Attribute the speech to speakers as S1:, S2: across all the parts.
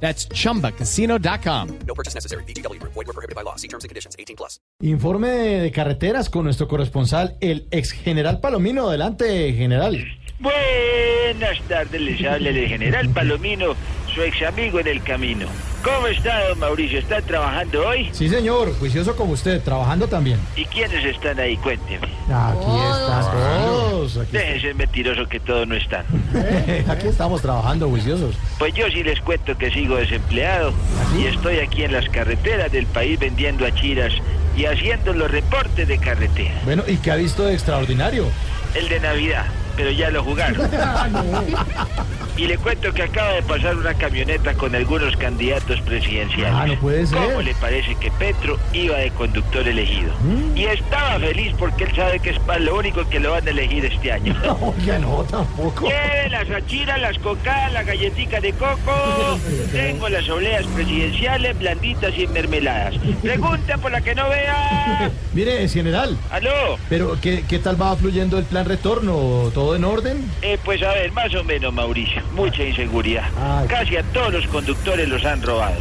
S1: That's chumbacasino.com.
S2: No purchase necessary. BGW. Void were prohibited by law. See terms and conditions. 18 plus.
S3: Informe de, de carreteras con nuestro corresponsal, el ex general Palomino. Adelante, general.
S4: Buenas tardes, les habla el general Palomino, su ex amigo en el camino. ¿Cómo está, don Mauricio? ¿Está trabajando hoy?
S3: Sí, señor, juicioso como usted, trabajando también.
S4: ¿Y quiénes están ahí? Cuénteme.
S3: Aquí están todos. Aquí,
S4: de ser mentiroso que todos no están.
S3: aquí estamos trabajando, juiciosos.
S4: Pues yo sí les cuento que sigo desempleado y estoy aquí en las carreteras del país vendiendo achiras y haciendo los reportes de carretera.
S3: Bueno, ¿y qué ha visto de extraordinario?
S4: El de Navidad, pero ya lo jugaron. Y le cuento que acaba de pasar una camioneta con algunos candidatos presidenciales.
S3: Ah, no puede ser.
S4: ¿Cómo le parece que Petro iba de conductor elegido?
S3: ¿Mm?
S4: Y estaba feliz porque él sabe que es para lo único que lo van a elegir este año.
S3: Oiga, no, tampoco.
S4: Lleve las achiras, las cocadas, la galletica de coco. Tengo las obleas presidenciales blanditas y mermeladas. Pregunta por la que no vea.
S3: Mire, general,
S4: ¿Aló?
S3: pero ¿qué, ¿qué tal va fluyendo el plan retorno? ¿Todo en orden?
S4: Eh, pues a ver, más o menos, Mauricio. Mucha inseguridad.
S3: Ay.
S4: Casi a todos los conductores los han robado.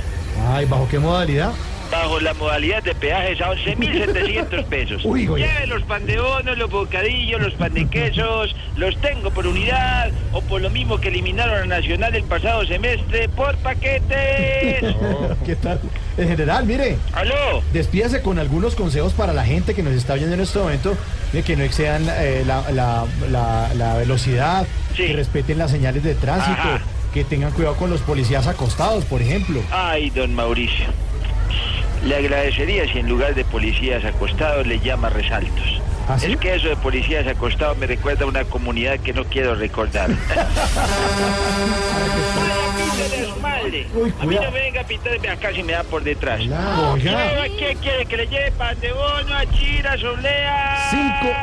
S3: Ay, ¿bajo qué modalidad?
S4: Bajo la modalidad de peajes a 11.700 pesos.
S3: Uy.
S4: Lleve los pan de bono, los bocadillos, los pan de quesos. Los tengo por unidad o por lo mismo que eliminaron a Nacional el pasado semestre por paquetes.
S3: ¿Qué tal? Eh, general, mire,
S4: ¿Aló?
S3: despídase con algunos consejos para la gente que nos está oyendo en este momento, de que no excedan eh, la, la- la- la velocidad,
S4: Sí.
S3: que respeten las señales de tránsito,
S4: Ajá.
S3: que tengan cuidado con los policías acostados, por ejemplo.
S4: Ay, don Mauricio. Le agradecería si en lugar de policías acostados le llama resaltos.
S3: ¿Ah, sí?
S4: Es que eso de policías acostados me recuerda a una comunidad que no quiero recordar. A madre.
S3: Uy,
S4: A mí no me venga a pitarme acá si me da por detrás.
S3: Oiga.
S4: ¿Qué quiere que le lleve pan de bono, achiras, obleas?
S3: Cinco,